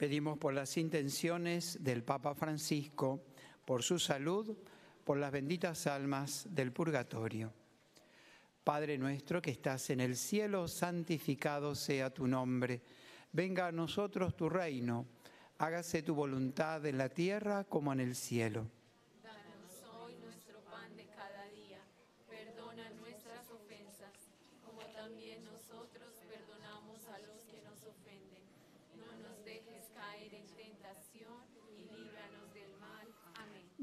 Pedimos por las intenciones del Papa Francisco, por su salud, por las benditas almas del purgatorio. Padre nuestro que estás en el cielo, santificado sea tu nombre. Venga a nosotros tu reino. Hágase tu voluntad en la tierra como en el cielo.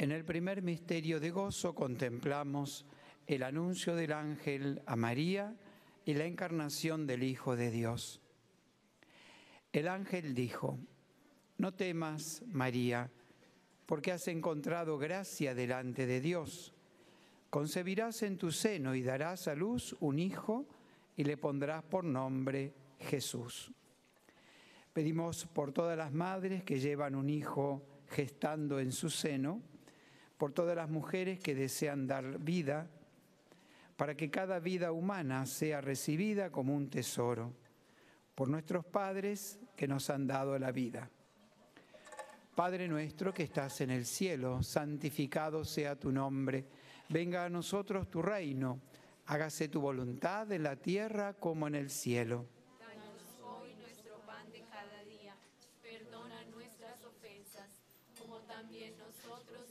En el primer misterio de gozo contemplamos el anuncio del ángel a María y la encarnación del Hijo de Dios. El ángel dijo, no temas, María, porque has encontrado gracia delante de Dios. Concebirás en tu seno y darás a luz un hijo y le pondrás por nombre Jesús. Pedimos por todas las madres que llevan un hijo gestando en su seno, por todas las mujeres que desean dar vida, para que cada vida humana sea recibida como un tesoro, por nuestros padres que nos han dado la vida. Padre nuestro que estás en el cielo, santificado sea tu nombre, venga a nosotros tu reino, hágase tu voluntad en la tierra como en el cielo. Danos hoy nuestro pan de cada día, perdona nuestras ofensas, como también nosotros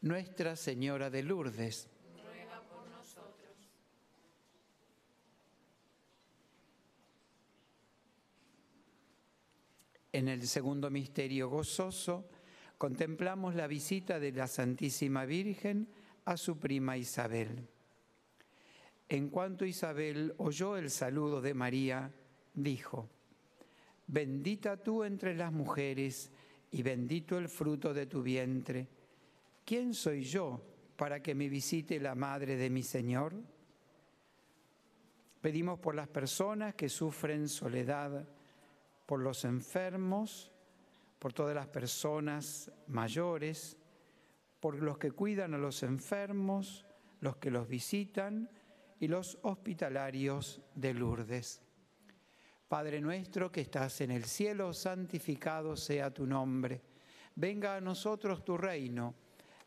Nuestra Señora de Lourdes, Ruega por nosotros. En el segundo misterio gozoso contemplamos la visita de la Santísima Virgen a su prima Isabel. En cuanto Isabel oyó el saludo de María, dijo, Bendita tú entre las mujeres y bendito el fruto de tu vientre. ¿Quién soy yo para que me visite la madre de mi Señor? Pedimos por las personas que sufren soledad, por los enfermos, por todas las personas mayores, por los que cuidan a los enfermos, los que los visitan y los hospitalarios de Lourdes. Padre nuestro que estás en el cielo, santificado sea tu nombre. Venga a nosotros tu reino.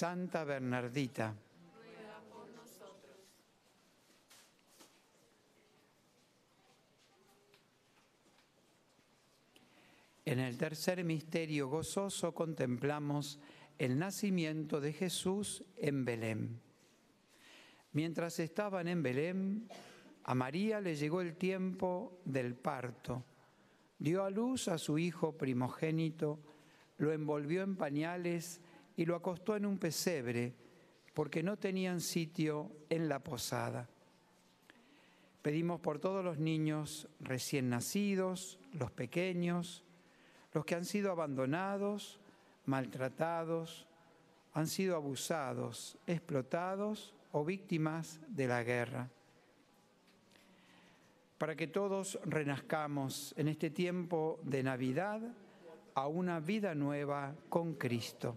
Santa Bernardita, en el tercer misterio gozoso contemplamos el nacimiento de Jesús en Belén. Mientras estaban en Belén, a María le llegó el tiempo del parto. Dio a luz a su hijo primogénito, lo envolvió en pañales y lo acostó en un pesebre, porque no tenían sitio en la posada. Pedimos por todos los niños recién nacidos, los pequeños, los que han sido abandonados, maltratados, han sido abusados, explotados o víctimas de la guerra. Para que todos renazcamos en este tiempo de Navidad a una vida nueva con Cristo.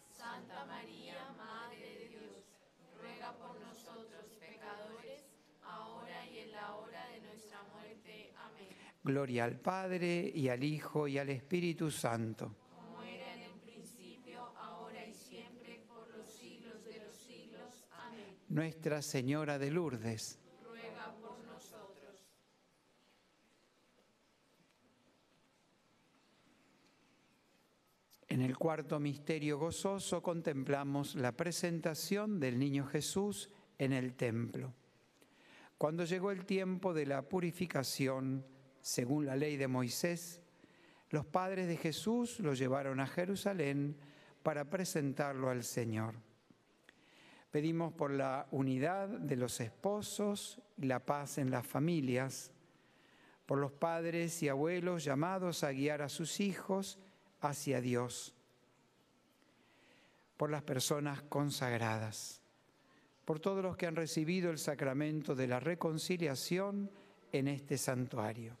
Gloria al Padre, y al Hijo, y al Espíritu Santo. Como era en el principio, ahora y siempre, por los siglos de los siglos. Amén. Nuestra Señora de Lourdes. Ruega por nosotros. En el cuarto misterio gozoso contemplamos la presentación del niño Jesús en el templo. Cuando llegó el tiempo de la purificación, según la ley de Moisés, los padres de Jesús lo llevaron a Jerusalén para presentarlo al Señor. Pedimos por la unidad de los esposos y la paz en las familias, por los padres y abuelos llamados a guiar a sus hijos hacia Dios, por las personas consagradas, por todos los que han recibido el sacramento de la reconciliación en este santuario.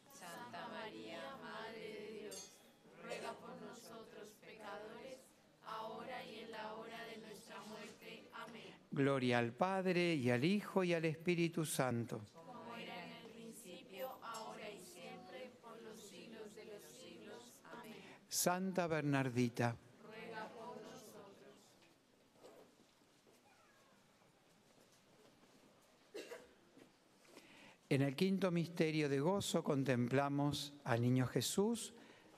Gloria al Padre, y al Hijo, y al Espíritu Santo. Como era en el principio, ahora y siempre, por los siglos de los siglos. Amén. Santa Bernardita, Ruega por nosotros. en el quinto misterio de gozo contemplamos al niño Jesús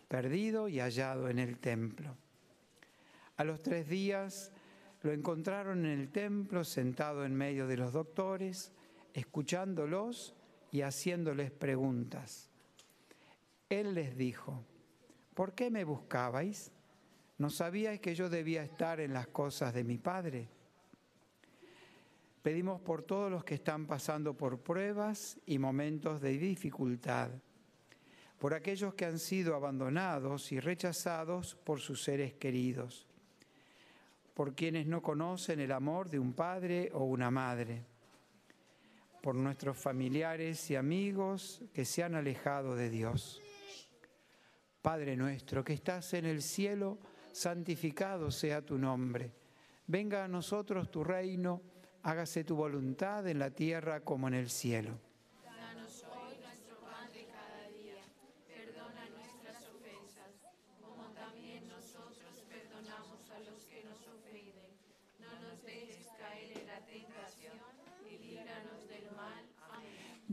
perdido y hallado en el templo. A los tres días lo encontraron en el templo sentado en medio de los doctores, escuchándolos y haciéndoles preguntas. Él les dijo, ¿por qué me buscabais? ¿No sabíais que yo debía estar en las cosas de mi Padre? Pedimos por todos los que están pasando por pruebas y momentos de dificultad, por aquellos que han sido abandonados y rechazados por sus seres queridos, por quienes no conocen el amor de un padre o una madre, por nuestros familiares y amigos que se han alejado de Dios. Padre nuestro que estás en el cielo, santificado sea tu nombre. Venga a nosotros tu reino, hágase tu voluntad en la tierra como en el cielo. Danos hoy nuestro pan de cada día. Perdona nuestras ofensas, como también nosotros perdonamos a los que nos ofenden. No nos dejes caer en la tentación y líbranos del mal. Amén.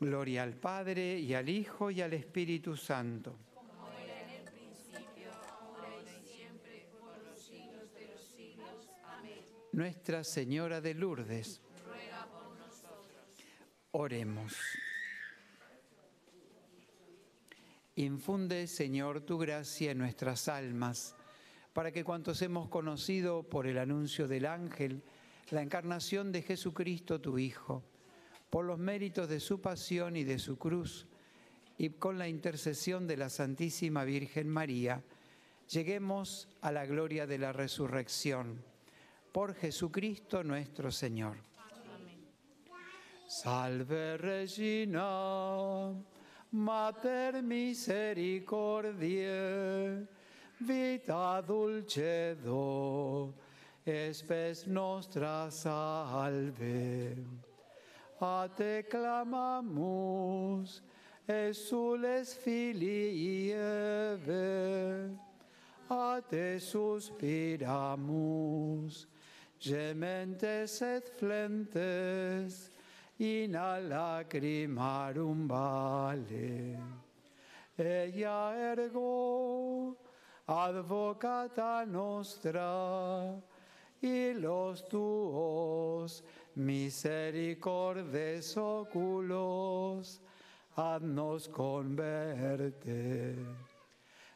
Gloria al Padre y al Hijo y al Espíritu Santo. Como era en el principio, ahora y siempre, por los siglos de los siglos. Amén. Nuestra Señora de Lourdes, Ruega por nosotros. oremos. Infunde, Señor, tu gracia en nuestras almas, para que cuantos hemos conocido por el anuncio del ángel, la encarnación de Jesucristo, tu Hijo, por los méritos de su pasión y de su cruz, y con la intercesión de la Santísima Virgen María, lleguemos a la gloria de la resurrección. Por Jesucristo nuestro Señor. Salve Regina, Mater misericordiae, vita dulcedo, espes nostra salve. A te clamamus, exules filii Eve, a te suspiramus, gementes et flentes, in a lacrimarum vale. Ella ergo, advocata nostra, y los tuos misericordes oculos, haznos converte.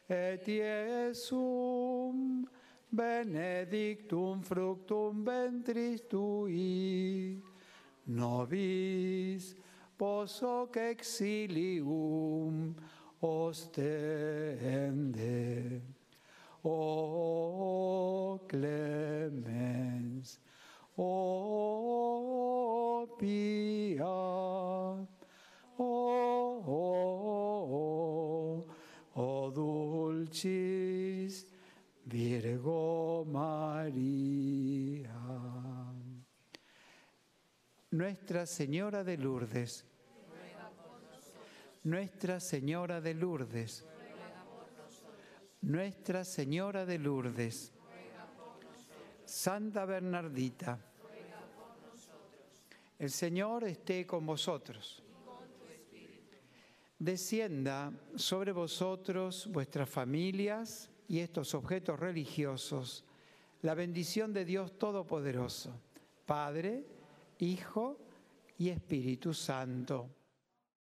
Et Iesum benedictum fructum ventris tui, nobis posoc exilium ostende. O clemens, o pia, o, o dulcis Virgo María. Nuestra Señora de Lourdes. Nuestra Señora de Lourdes. Nuestra Señora de Lourdes. Santa Bernardita. El Señor esté con vosotros. Descienda sobre vosotros, vuestras familias y estos objetos religiosos, la bendición de Dios Todopoderoso, Padre, Hijo y Espíritu Santo.